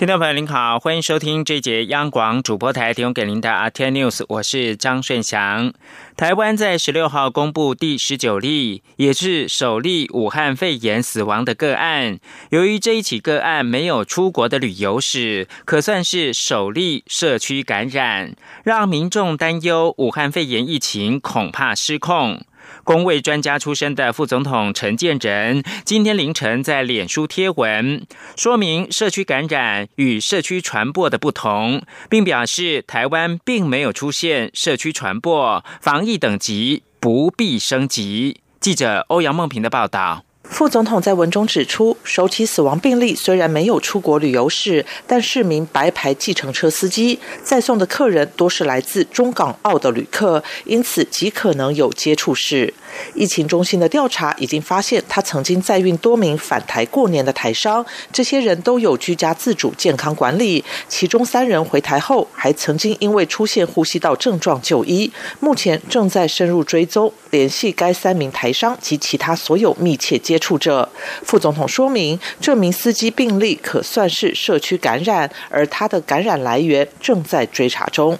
听众朋友您好，欢迎收听这节央广主播台提供给您的阿天 News，我是张顺祥。台湾在十六号公布第十九例，也是首例武汉肺炎死亡的个案。由于这一起个案没有出国的旅游史，可算是首例社区感染，让民众担忧武汉肺炎疫情恐怕失控。工位专家出身的副总统陈建仁今天凌晨在脸书贴文，说明社区感染与社区传播的不同，并表示台湾并没有出现社区传播，防疫等级不必升级。记者欧阳梦平的报道。副总统在文中指出，首起死亡病例虽然没有出国旅游史，但是名白牌计程车司机在送的客人多是来自中港澳的旅客，因此极可能有接触史。疫情中心的调查已经发现，他曾经载运多名返台过年的台商，这些人都有居家自主健康管理，其中三人回台后还曾经因为出现呼吸道症状就医，目前正在深入追踪，联系该三名台商及其他所有密切接。触者，副总统说明，这名司机病例可算是社区感染，而他的感染来源正在追查中。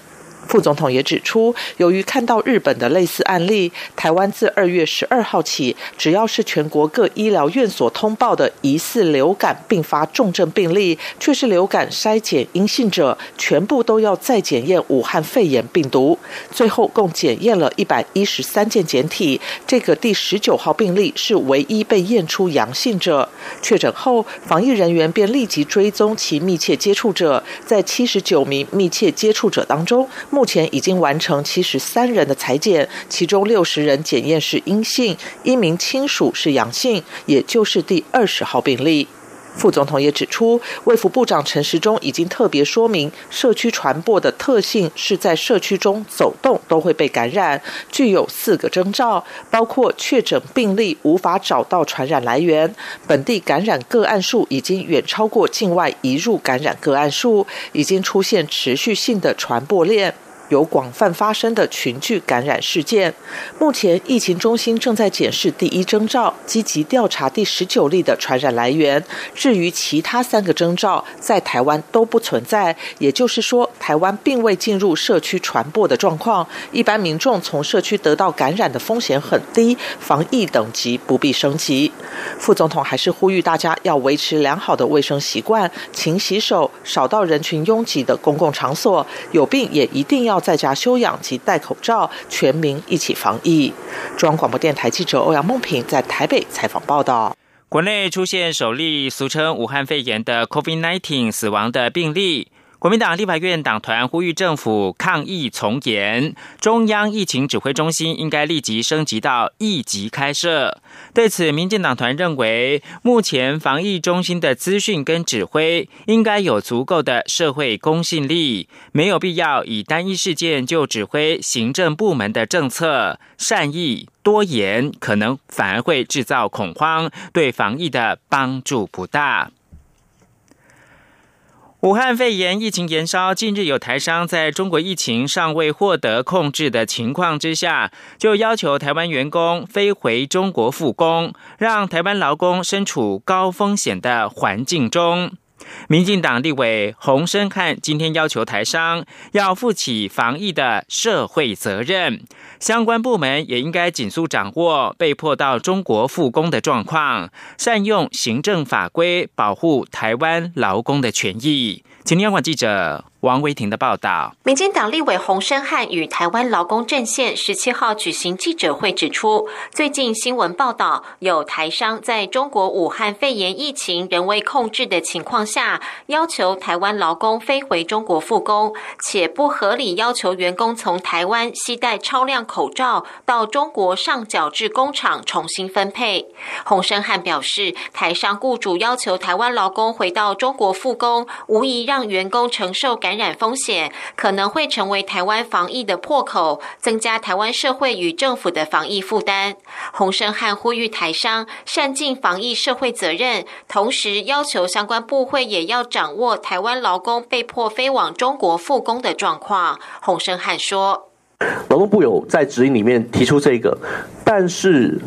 副总统也指出，由于看到日本的类似案例，台湾自二月十二号起，只要是全国各医疗院所通报的疑似流感并发重症病例，却是流感筛检阴性者，全部都要再检验武汉肺炎病毒。最后共检验了一百一十三件检体，这个第十九号病例是唯一被验出阳性者。确诊后，防疫人员便立即追踪其密切接触者，在七十九名密切接触者当中。目前已经完成七十三人的裁检，其中六十人检验是阴性，一名亲属是阳性，也就是第二十号病例。副总统也指出，卫福部长陈时中已经特别说明，社区传播的特性是在社区中走动都会被感染，具有四个征兆，包括确诊病例无法找到传染来源，本地感染个案数已经远超过境外移入感染个案数，已经出现持续性的传播链。有广泛发生的群聚感染事件，目前疫情中心正在检视第一征兆，积极调查第十九例的传染来源。至于其他三个征兆，在台湾都不存在，也就是说，台湾并未进入社区传播的状况。一般民众从社区得到感染的风险很低，防疫等级不必升级。副总统还是呼吁大家要维持良好的卫生习惯，勤洗手，少到人群拥挤的公共场所，有病也一定要。在家休养及戴口罩，全民一起防疫。中央广播电台记者欧阳梦平在台北采访报道。国内出现首例俗称武汉肺炎的 COVID-19 死亡的病例。国民党立法院党团呼吁政府抗疫从严，中央疫情指挥中心应该立即升级到一级开设。对此，民进党团认为，目前防疫中心的资讯跟指挥应该有足够的社会公信力，没有必要以单一事件就指挥行政部门的政策，善意多言，可能反而会制造恐慌，对防疫的帮助不大。武汉肺炎疫情延烧，近日有台商在中国疫情尚未获得控制的情况之下，就要求台湾员工飞回中国复工，让台湾劳工身处高风险的环境中。民进党立委洪生汉今天要求台商要负起防疫的社会责任，相关部门也应该紧速掌握被迫到中国复工的状况，善用行政法规保护台湾劳工的权益。请央广记者。王维婷的报道：民进党立委洪生汉与台湾劳工阵线十七号举行记者会，指出，最近新闻报道有台商在中国武汉肺炎疫情仍未控制的情况下，要求台湾劳工飞回中国复工，且不合理要求员工从台湾携带超量口罩到中国上缴至工厂重新分配。洪生汉表示，台商雇主要求台湾劳工回到中国复工，无疑让员工承受感。感染风险，可能会成为台湾防疫的破口，增加台湾社会与政府的防疫负担。洪生汉呼吁台商善尽防疫社会责任，同时要求相关部会也要掌握台湾劳工被迫飞往中国复工的状况。洪生汉说。劳动部有在指引里面提出这个，但是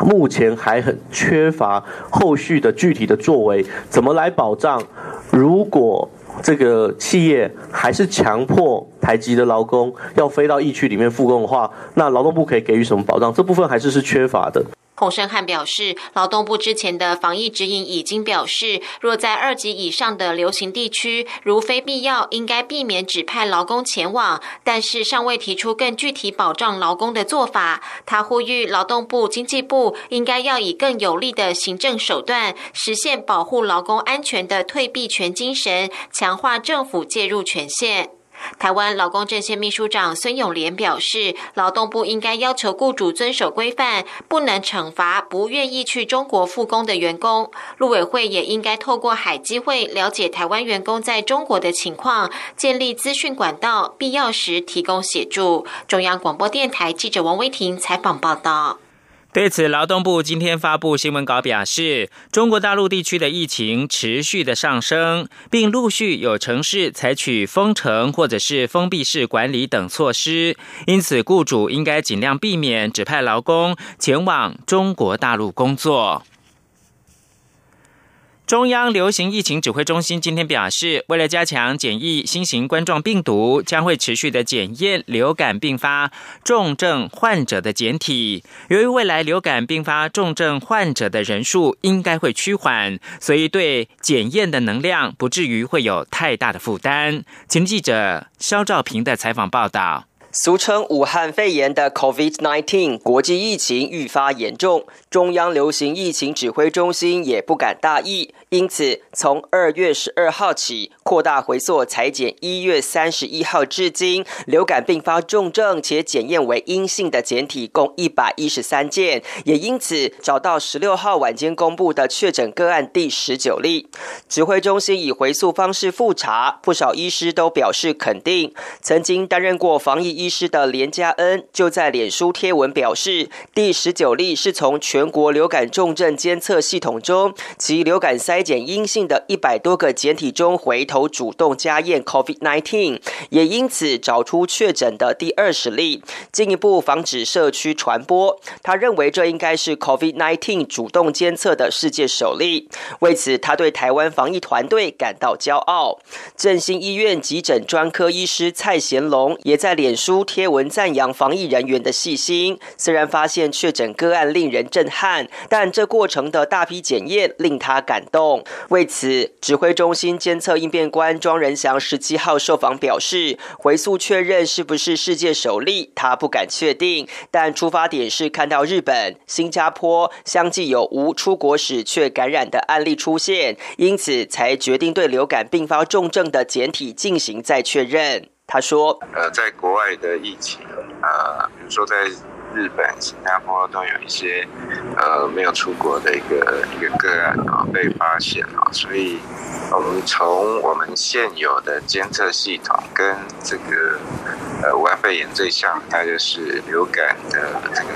目前还很缺乏后续的具体的作为，怎么来保障？如果这个企业还是强迫台籍的劳工要飞到疫区里面复工的话，那劳动部可以给予什么保障？这部分还是是缺乏的。洪胜汉表示，劳动部之前的防疫指引已经表示，若在二级以上的流行地区，如非必要，应该避免指派劳工前往，但是尚未提出更具体保障劳工的做法。他呼吁劳动部、经济部应该要以更有力的行政手段，实现保护劳工安全的退避权精神，强化政府介入权限。台湾劳工阵线秘书长孙永莲表示，劳动部应该要求雇主遵守规范，不能惩罚不愿意去中国复工的员工。陆委会也应该透过海基会了解台湾员工在中国的情况，建立资讯管道，必要时提供协助。中央广播电台记者王威婷采访报道。对此，劳动部今天发布新闻稿表示，中国大陆地区的疫情持续的上升，并陆续有城市采取封城或者是封闭式管理等措施，因此雇主应该尽量避免指派劳工前往中国大陆工作。中央流行疫情指挥中心今天表示，为了加强检疫新型冠状病毒，将会持续的检验流感并发重症患者的检体。由于未来流感并发重症患者的人数应该会趋缓，所以对检验的能量不至于会有太大的负担。请记者肖兆平的采访报道。俗称武汉肺炎的 COVID-19 国际疫情愈发严重，中央流行疫情指挥中心也不敢大意。因此，从二月十二号起，扩大回溯裁剪一月三十一号至今流感并发重症且检验为阴性的检体共一百一十三件，也因此找到十六号晚间公布的确诊个案第十九例。指挥中心以回溯方式复查，不少医师都表示肯定。曾经担任过防疫医师的连家恩就在脸书贴文表示，第十九例是从全国流感重症监测系统中及流感筛。检阴性的一百多个检体中，回头主动加验 COVID-19，也因此找出确诊的第二十例，进一步防止社区传播。他认为这应该是 COVID-19 主动监测的世界首例，为此他对台湾防疫团队感到骄傲。振兴医院急诊专科医师蔡贤龙也在脸书贴文赞扬防疫人员的细心。虽然发现确诊个案令人震撼，但这过程的大批检验令他感动。为此，指挥中心监测应变官庄仁祥十七号受访表示，回溯确认是不是世界首例，他不敢确定，但出发点是看到日本、新加坡相继有无出国史却感染的案例出现，因此才决定对流感并发重症的检体进行再确认。他说：“呃，在国外的疫情，呃，比如说在。”日本、新加坡都有一些，呃，没有出国的一个一个个案啊被发现啊，所以我们从我们现有的监测系统跟这个呃武汉肺炎最像，它就是流感的这个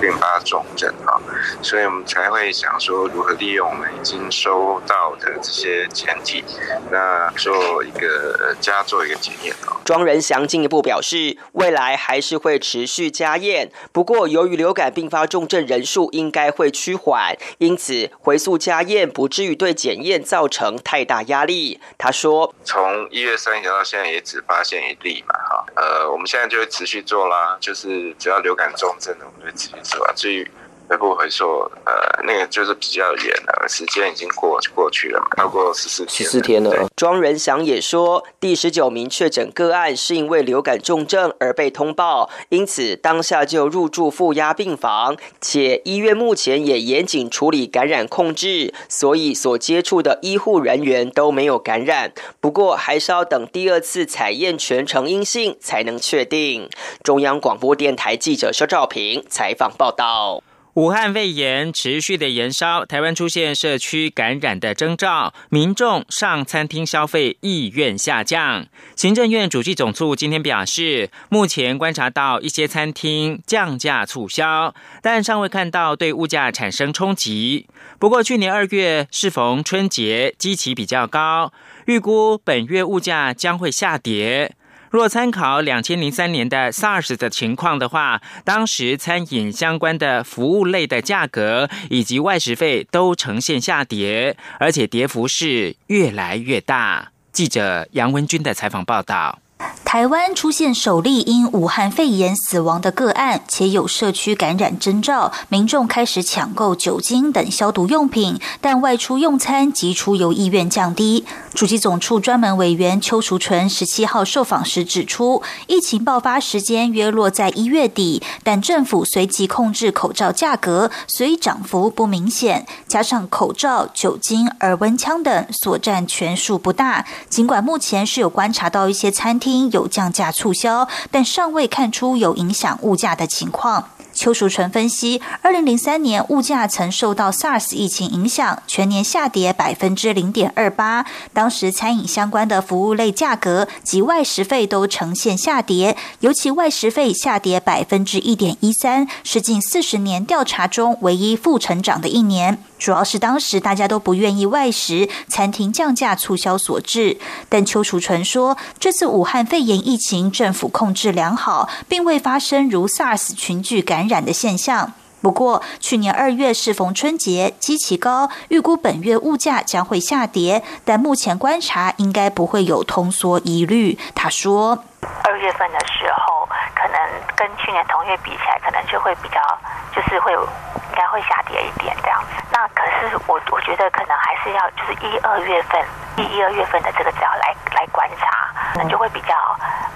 并发重症啊，所以我们才会想说如何利用我们已经收到的这些前提，那做一个加做一个检验啊。庄仁祥进一步表示，未来还是会持续加验。不过，由于流感并发重症人数应该会趋缓，因此回溯加验不至于对检验造成太大压力。他说：“从一月三号到现在也只发现一例嘛，哈，呃，我们现在就会持续做啦，就是只要流感重症的，我们就会持续做啊。至于回不回溯，呃，那个就是比较远了，时间已经过过去了嘛，超过十四十四天了。庄仁祥也说，第十九名确诊个案是因为流感重症而被通报，因此当下就入住负压病房，且医院目前也严谨处理感染控制，所以所接触的医护人员都没有感染。不过还是要等第二次采验全程阴性才能确定。中央广播电台记者肖照平采访报道。武汉肺炎持续的延烧，台湾出现社区感染的征兆，民众上餐厅消费意愿下降。行政院主计总处今天表示，目前观察到一些餐厅降价促销，但尚未看到对物价产生冲击。不过，去年二月适逢春节，基期比较高，预估本月物价将会下跌。若参考两千零三年的 SARS 的情况的话，当时餐饮相关的服务类的价格以及外食费都呈现下跌，而且跌幅是越来越大。记者杨文军的采访报道。台湾出现首例因武汉肺炎死亡的个案，且有社区感染征兆，民众开始抢购酒精等消毒用品，但外出用餐及出游意愿降低。主机总处专门委员邱淑纯十七号受访时指出，疫情爆发时间约落在一月底，但政府随即控制口罩价格，所以涨幅不明显。加上口罩、酒精、耳温枪等所占权数不大，尽管目前是有观察到一些餐厅。有有降价促销，但尚未看出有影响物价的情况。邱淑纯分析，二零零三年物价曾受到 SARS 疫情影响，全年下跌百分之零点二八。当时餐饮相关的服务类价格及外食费都呈现下跌，尤其外食费下跌百分之一点一三，是近四十年调查中唯一负成长的一年。主要是当时大家都不愿意外食，餐厅降价促销所致。但邱楚纯说，这次武汉肺炎疫情政府控制良好，并未发生如 SARS 群聚感染的现象。不过，去年二月适逢春节，基期高，预估本月物价将会下跌，但目前观察应该不会有通缩疑虑。他说，二月份的时候，可能跟去年同月比起来，可能就会比较，就是会应该会下跌一点这样子。那可是我我觉得可能还是要就是一二月份一一二月份的这个只要来来观察，那就会比较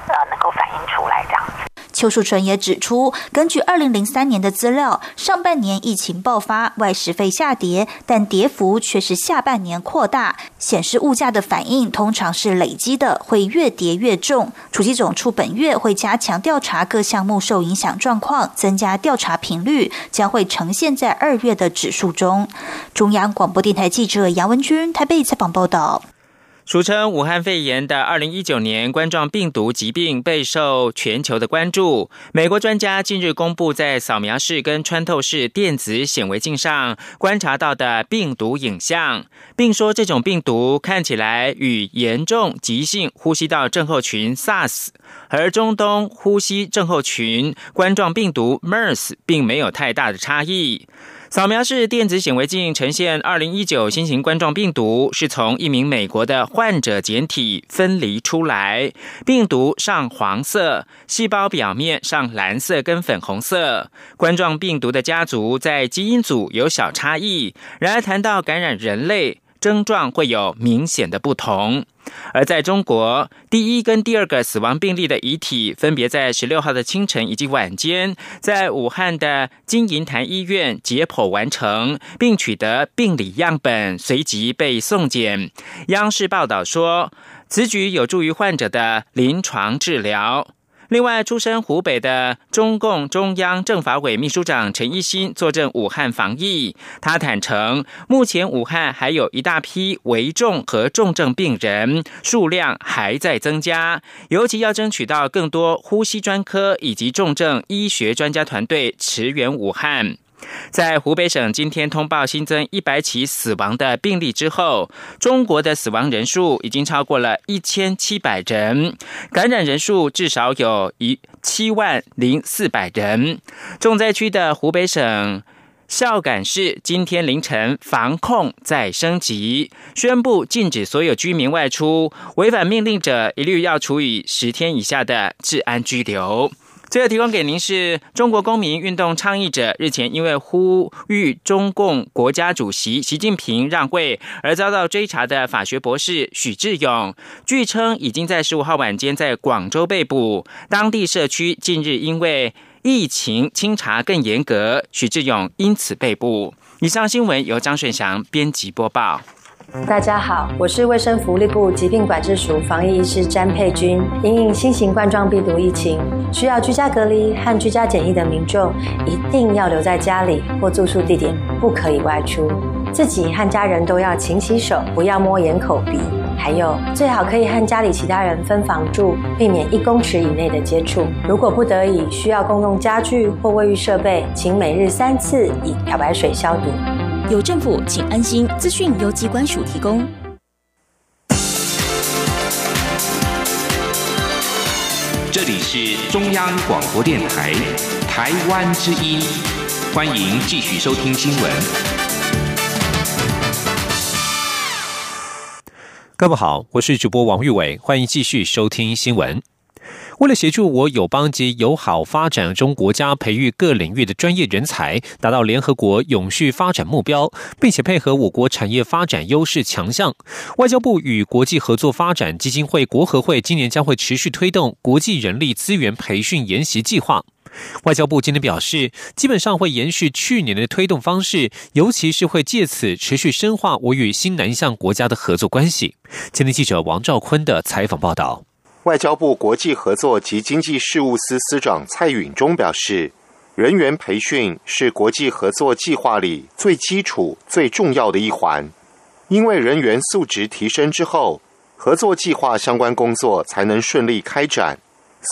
呃能够反映出来这样子。邱树纯也指出，根据二零零三年的资料，上半年疫情爆发，外食费下跌，但跌幅却是下半年扩大，显示物价的反应通常是累积的，会越跌越重。储蓄总处本月会加强调查各项目受影响状况，增加调查频率，将会呈现在二月的指数中。中央广播电台记者杨文君台北采访报道。俗称武汉肺炎的二零一九年冠状病毒疾病备受全球的关注。美国专家近日公布在扫描式跟穿透式电子显微镜上观察到的病毒影像，并说这种病毒看起来与严重急性呼吸道症候群 SARS 和中东呼吸症候群冠状病毒 MERS 并没有太大的差异。扫描式电子显微镜呈现，二零一九新型冠状病毒是从一名美国的患者简体分离出来，病毒上黄色，细胞表面上蓝色跟粉红色。冠状病毒的家族在基因组有小差异，然而谈到感染人类。症状会有明显的不同，而在中国，第一跟第二个死亡病例的遗体分别在十六号的清晨以及晚间，在武汉的金银潭医院解剖完成，并取得病理样本，随即被送检。央视报道说，此举有助于患者的临床治疗。另外，出身湖北的中共中央政法委秘书长陈一新坐镇武汉防疫。他坦诚，目前武汉还有一大批危重和重症病人，数量还在增加，尤其要争取到更多呼吸专科以及重症医学专家团队驰援武汉。在湖北省今天通报新增一百起死亡的病例之后，中国的死亡人数已经超过了一千七百人，感染人数至少有一七万零四百人。重灾区的湖北省孝感市今天凌晨防控再升级，宣布禁止所有居民外出，违反命令者一律要处以十天以下的治安拘留。最后提供给您是中国公民运动倡议者日前因为呼吁中共国家主席习近平让位而遭到追查的法学博士许志勇，据称已经在十五号晚间在广州被捕。当地社区近日因为疫情清查更严格，许志勇因此被捕。以上新闻由张顺祥编辑播报。大家好，我是卫生福利部疾病管制署防疫医师詹佩君。因应新型冠状病毒疫情，需要居家隔离和居家检疫的民众，一定要留在家里或住宿地点，不可以外出。自己和家人都要勤洗手，不要摸眼、口、鼻。还有，最好可以和家里其他人分房住，避免一公尺以内的接触。如果不得已需要共用家具或卫浴设备，请每日三次以漂白水消毒。有政府，请安心。资讯由机关署提供。这里是中央广播电台台湾之音，欢迎继续收听新闻。各位好，我是主播王玉伟，欢迎继续收听新闻。为了协助我友邦及友好发展中国家培育各领域的专业人才，达到联合国永续发展目标，并且配合我国产业发展优势强项，外交部与国际合作发展基金会国合会今年将会持续推动国际人力资源培训研习计划。外交部今天表示，基本上会延续去年的推动方式，尤其是会借此持续深化我与新南向国家的合作关系。今天记者王兆坤的采访报道。外交部国际合作及经济事务司司长蔡允中表示，人员培训是国际合作计划里最基础、最重要的一环。因为人员素质提升之后，合作计划相关工作才能顺利开展，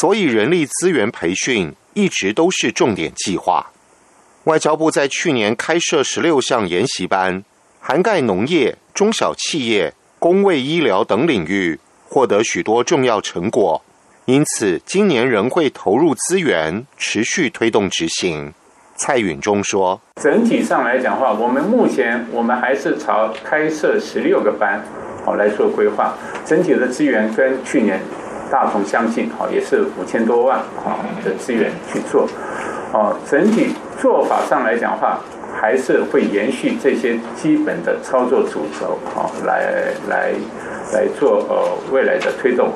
所以人力资源培训一直都是重点计划。外交部在去年开设十六项研习班，涵盖农业、中小企业、工卫医疗等领域。获得许多重要成果，因此今年仍会投入资源，持续推动执行。蔡允中说：“整体上来讲话，我们目前我们还是朝开设十六个班，好来做规划。整体的资源跟去年大同相信，好也是五千多万好的资源去做。哦，整体做法上来讲话，还是会延续这些基本的操作主轴，好来来。”来做呃未来的推动。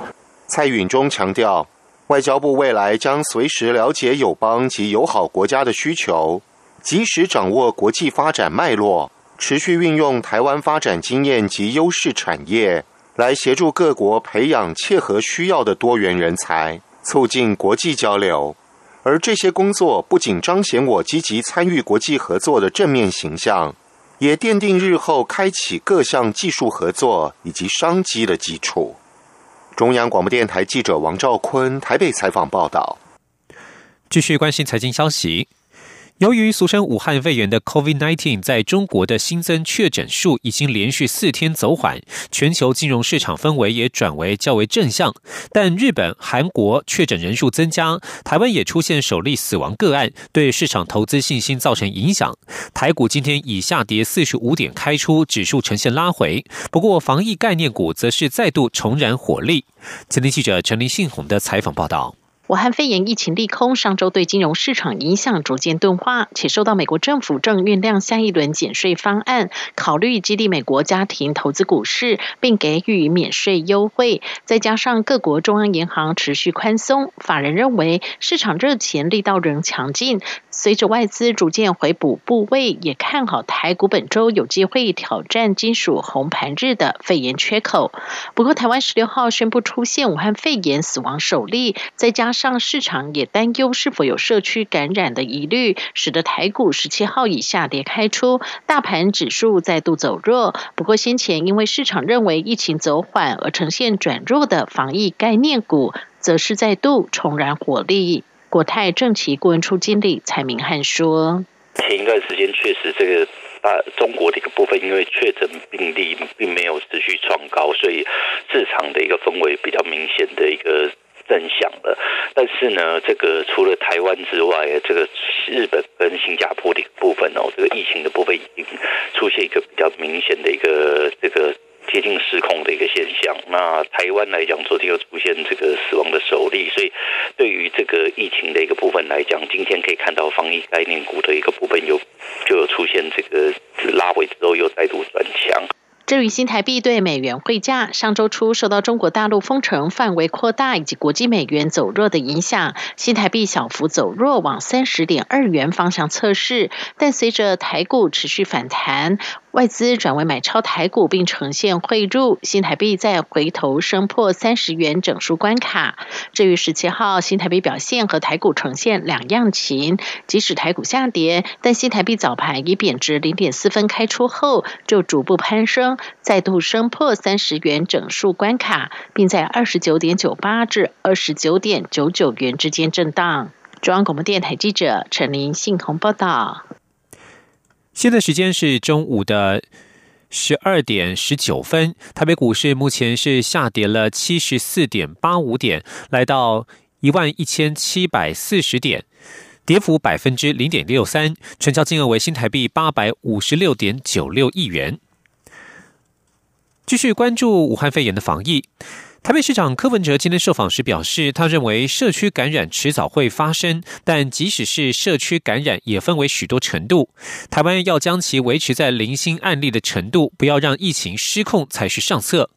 蔡允中强调，外交部未来将随时了解友邦及友好国家的需求，及时掌握国际发展脉络，持续运用台湾发展经验及优势产业，来协助各国培养切合需要的多元人才，促进国际交流。而这些工作不仅彰显我积极参与国际合作的正面形象。也奠定日后开启各项技术合作以及商机的基础。中央广播电台记者王兆坤台北采访报道。继续关心财经消息。由于俗称武汉肺炎的 COVID-19 在中国的新增确诊数已经连续四天走缓，全球金融市场氛围也转为较为正向。但日本、韩国确诊人数增加，台湾也出现首例死亡个案，对市场投资信心造成影响。台股今天以下跌四十五点开出，指数呈现拉回。不过，防疫概念股则是再度重燃火力。前天记者陈林信宏的采访报道。武汉肺炎疫情利空，上周对金融市场影响逐渐钝化，且受到美国政府正酝酿下一轮减税方案，考虑激励美国家庭投资股市，并给予免税优惠。再加上各国中央银行持续宽松，法人认为市场热钱力道仍强劲。随着外资逐渐回补部位，也看好台股本周有机会挑战金属红盘日的肺炎缺口。不过，台湾十六号宣布出现武汉肺炎死亡首例，再加上市场也担忧是否有社区感染的疑虑，使得台股十七号以下跌开出，大盘指数再度走弱。不过先前因为市场认为疫情走缓而呈现转弱的防疫概念股，则是再度重燃火力。国泰正奇顾问处经理蔡明汉说：“前一段时间确实这个大中国的一个部分，因为确诊病例并没有持续创高，所以市场的一个氛围比较明显的一个。”正向了，但是呢，这个除了台湾之外，这个日本跟新加坡的部分哦，这个疫情的部分已经出现一个比较明显的一个这个接近失控的一个现象。那台湾来讲，昨天又出现这个死亡的首例，所以对于这个疫情的一个部分来讲，今天可以看到防疫概念股的一个部分有就有出现这个拉回之后又再度转强。至于新台币对美元汇价，上周初受到中国大陆封城范围扩大以及国际美元走弱的影响，新台币小幅走弱，往三十点二元方向测试。但随着台股持续反弹，外资转为买超台股，并呈现汇入，新台币再回头升破三十元整数关卡。至于十七号新台币表现和台股呈现两样情，即使台股下跌，但新台币早盘以贬值零点四分开出后，就逐步攀升。再度升破三十元整数关卡，并在二十九点九八至二十九点九九元之间震荡。中央广播电台记者陈林信鸿报道。现在时间是中午的十二点十九分，台北股市目前是下跌了七十四点八五点，来到一万一千七百四十点，跌幅百分之零点六三，成交金额为新台币八百五十六点九六亿元。继续关注武汉肺炎的防疫。台北市长柯文哲今天受访时表示，他认为社区感染迟早会发生，但即使是社区感染，也分为许多程度。台湾要将其维持在零星案例的程度，不要让疫情失控才是上策。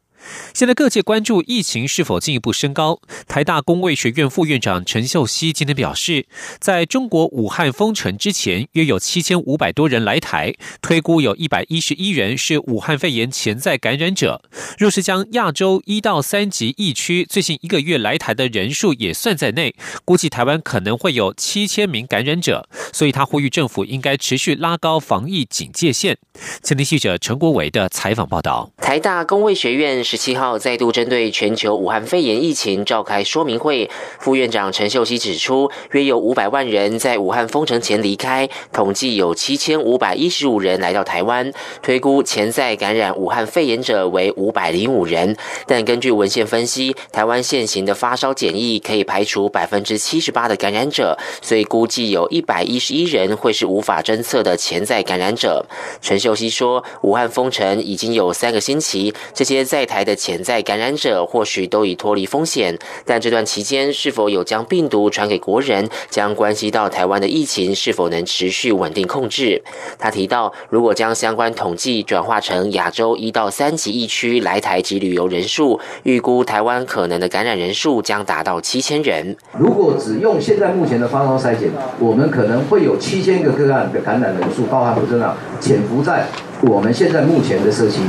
现在各界关注疫情是否进一步升高。台大公卫学院副院长陈秀熙今天表示，在中国武汉封城之前，约有七千五百多人来台，推估有一百一十一人是武汉肺炎潜在感染者。若是将亚洲一到三级疫区最近一个月来台的人数也算在内，估计台湾可能会有七千名感染者。所以他呼吁政府应该持续拉高防疫警戒线。前天记者陈国伟的采访报道：台大公卫学院。十七号再度针对全球武汉肺炎疫情召开说明会，副院长陈秀熙指出，约有五百万人在武汉封城前离开，统计有七千五百一十五人来到台湾，推估潜在感染武汉肺炎者为五百零五人。但根据文献分析，台湾现行的发烧检疫可以排除百分之七十八的感染者，所以估计有一百一十一人会是无法侦测的潜在感染者。陈秀熙说，武汉封城已经有三个星期，这些在台。的潜在感染者或许都已脱离风险，但这段期间是否有将病毒传给国人，将关系到台湾的疫情是否能持续稳定控制。他提到，如果将相关统计转化成亚洲一到三级疫区来台及旅游人数，预估台湾可能的感染人数将达到七千人。如果只用现在目前的发烧筛检，我们可能会有七千个个案的感染人数，包含不正常潜伏在我们现在目前的社区。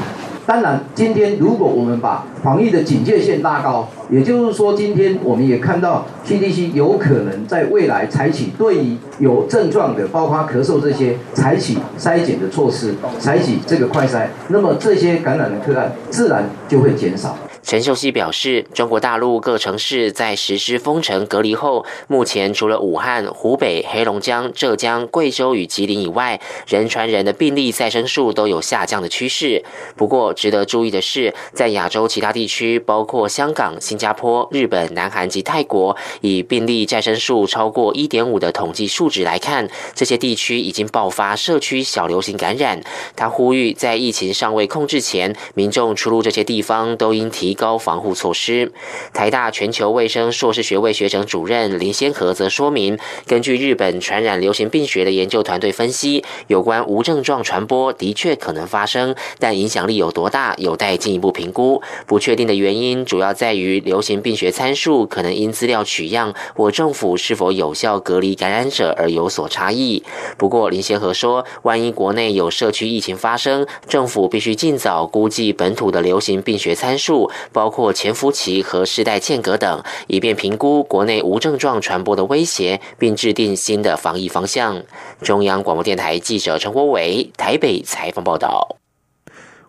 当然，今天如果我们把防疫的警戒线拉高，也就是说，今天我们也看到 CDC 有可能在未来采取对于有症状的，包括咳嗽这些，采取筛检的措施，采取这个快筛，那么这些感染的个案自然就会减少。陈秀熙表示，中国大陆各城市在实施封城隔离后，目前除了武汉、湖北、黑龙江、浙江、贵州与吉林以外，人传人的病例再生数都有下降的趋势。不过，值得注意的是，在亚洲其他地区，包括香港、新加坡、日本、南韩及泰国，以病例再生数超过一点五的统计数值来看，这些地区已经爆发社区小流行感染。他呼吁，在疫情尚未控制前，民众出入这些地方都应提。高防护措施。台大全球卫生硕士学位学程主任林先和则说明，根据日本传染流行病学的研究团队分析，有关无症状传播的确可能发生，但影响力有多大，有待进一步评估。不确定的原因主要在于流行病学参数可能因资料取样或政府是否有效隔离感染者而有所差异。不过林先和说，万一国内有社区疫情发生，政府必须尽早估计本土的流行病学参数。包括潜伏期和世代间隔等，以便评估国内无症状传播的威胁，并制定新的防疫方向。中央广播电台记者陈国伟台北采访报道。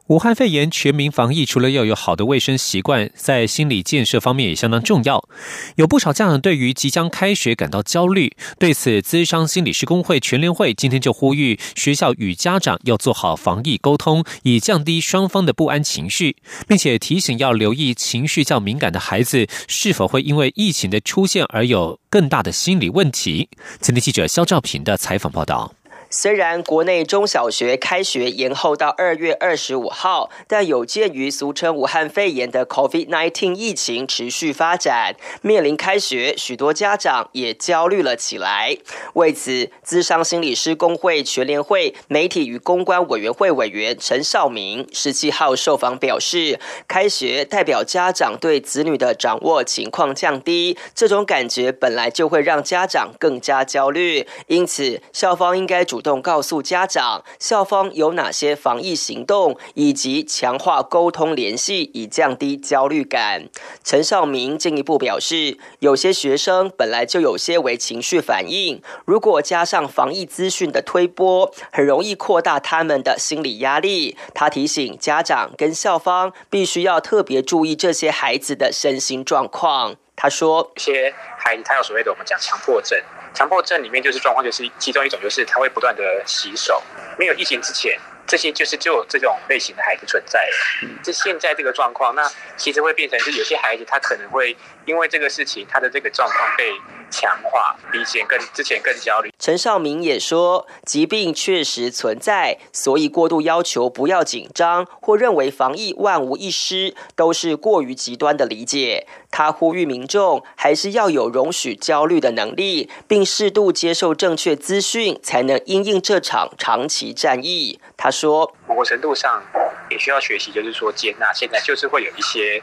武汉肺炎全民防疫，除了要有好的卫生习惯，在心理建设方面也相当重要。有不少家长对于即将开学感到焦虑，对此，资商心理师工会全联会今天就呼吁学校与家长要做好防疫沟通，以降低双方的不安情绪，并且提醒要留意情绪较敏感的孩子是否会因为疫情的出现而有更大的心理问题。今天记者肖兆平的采访报道。虽然国内中小学开学延后到二月二十五号，但有鉴于俗称武汉肺炎的 COVID-19 疫情持续发展，面临开学，许多家长也焦虑了起来。为此，资商心理师工会全联会媒体与公关委员会委员陈少明十七号受访表示，开学代表家长对子女的掌握情况降低，这种感觉本来就会让家长更加焦虑，因此校方应该主。主动告诉家长，校方有哪些防疫行动，以及强化沟通联系，以降低焦虑感。陈少明进一步表示，有些学生本来就有些为情绪反应，如果加上防疫资讯的推波，很容易扩大他们的心理压力。他提醒家长跟校方，必须要特别注意这些孩子的身心状况。他说，一些孩子他有所谓的我们讲强迫症。强迫症里面就是状况，就是其中一种，就是他会不断的洗手。没有疫情之前，这些就是就有这种类型的孩子存在了。这现在这个状况，那其实会变成是有些孩子他可能会因为这个事情，他的这个状况被。强化比以前更之前更焦虑。陈少明也说，疾病确实存在，所以过度要求不要紧张，或认为防疫万无一失，都是过于极端的理解。他呼吁民众还是要有容许焦虑的能力，并适度接受正确资讯，才能应应这场长期战役。他说，某个程度上也需要学习，就是说接纳现在就是会有一些。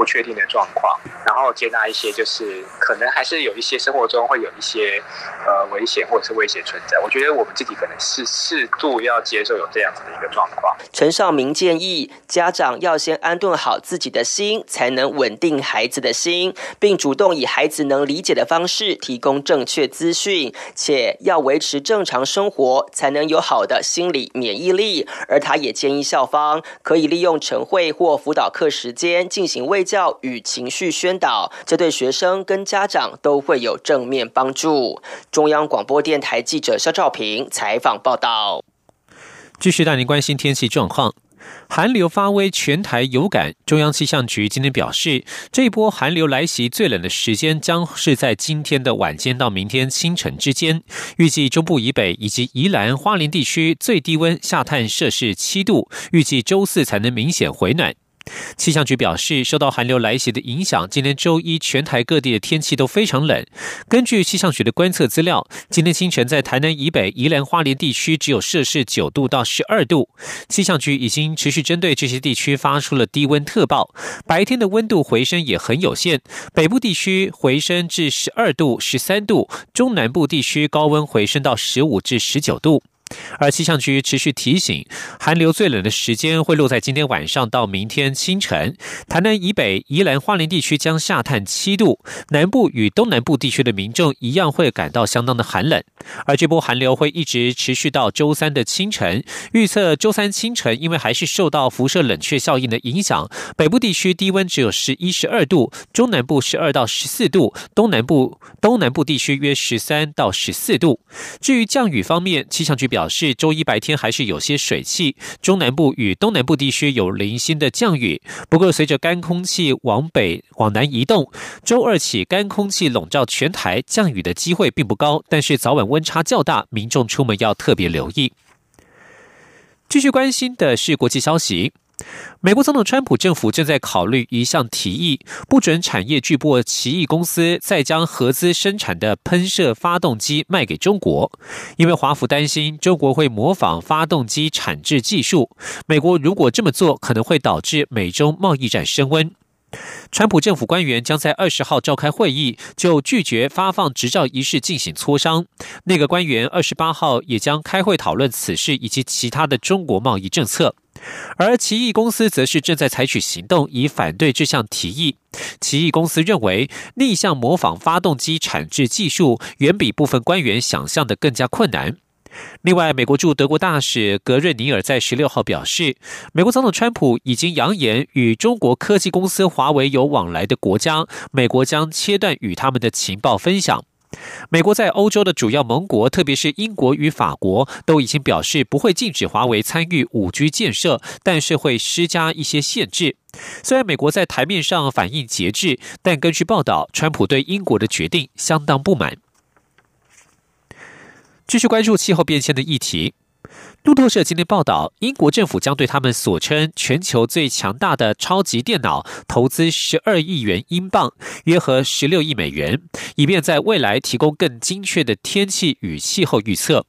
不确定的状况，然后接纳一些，就是可能还是有一些生活中会有一些呃危险或者是威胁存在。我觉得我们自己可能是适度要接受有这样子的一个状况。陈少明建议家长要先安顿好自己的心，才能稳定孩子的心，并主动以孩子能理解的方式提供正确资讯，且要维持正常生活，才能有好的心理免疫力。而他也建议校方可以利用晨会或辅导课时间进行为。教与情绪宣导，这对学生跟家长都会有正面帮助。中央广播电台记者肖兆平采访报道。继续带您关心天气状况，寒流发威，全台有感。中央气象局今天表示，这一波寒流来袭最冷的时间将是在今天的晚间到明天清晨之间，预计中部以北以及宜兰花莲地区最低温下探摄氏七度，预计周四才能明显回暖。气象局表示，受到寒流来袭的影响，今天周一全台各地的天气都非常冷。根据气象局的观测资料，今天清晨在台南以北、宜兰花莲地区只有摄氏九度到十二度。气象局已经持续针对这些地区发出了低温特报，白天的温度回升也很有限，北部地区回升至十二度、十三度，中南部地区高温回升到十五至十九度。而气象局持续提醒，寒流最冷的时间会落在今天晚上到明天清晨。台南以北、宜兰花莲地区将下探七度，南部与东南部地区的民众一样会感到相当的寒冷。而这波寒流会一直持续到周三的清晨。预测周三清晨，因为还是受到辐射冷却效应的影响，北部地区低温只有十一、十二度，中南部十二到十四度，东南部东南部地区约十三到十四度。至于降雨方面，气象局表。表示周一白天还是有些水汽，中南部与东南部地区有零星的降雨。不过，随着干空气往北往南移动，周二起干空气笼罩全台，降雨的机会并不高。但是早晚温差较大，民众出门要特别留意。继续关心的是国际消息。美国总统川普政府正在考虑一项提议，不准产业巨擘奇异公司再将合资生产的喷射发动机卖给中国，因为华府担心中国会模仿发动机产制技术。美国如果这么做，可能会导致美中贸易战升温。川普政府官员将在二十号召开会议，就拒绝发放执照一事进行磋商。那个官员二十八号也将开会讨论此事以及其他的中国贸易政策。而奇异公司则是正在采取行动，以反对这项提议。奇异公司认为，逆向模仿发动机产制技术远比部分官员想象的更加困难。另外，美国驻德国大使格瑞尼尔在十六号表示，美国总统川普已经扬言，与中国科技公司华为有往来的国家，美国将切断与他们的情报分享。美国在欧洲的主要盟国，特别是英国与法国，都已经表示不会禁止华为参与五 G 建设，但是会施加一些限制。虽然美国在台面上反应节制，但根据报道，川普对英国的决定相当不满。继续关注气候变迁的议题。路透社今天报道，英国政府将对他们所称全球最强大的超级电脑投资十二亿元英镑，约合十六亿美元，以便在未来提供更精确的天气与气候预测。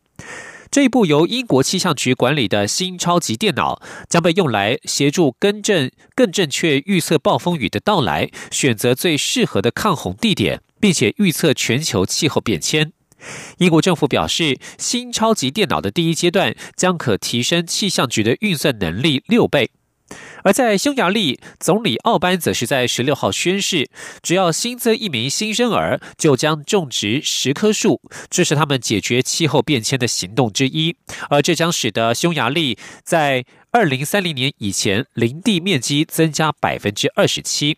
这一部由英国气象局管理的新超级电脑，将被用来协助更正、更正确预测暴风雨的到来，选择最适合的抗洪地点，并且预测全球气候变迁。英国政府表示，新超级电脑的第一阶段将可提升气象局的运算能力六倍。而在匈牙利，总理奥班则是在十六号宣誓，只要新增一名新生儿，就将种植十棵树，这是他们解决气候变迁的行动之一。而这将使得匈牙利在二零三零年以前林地面积增加百分之二十七。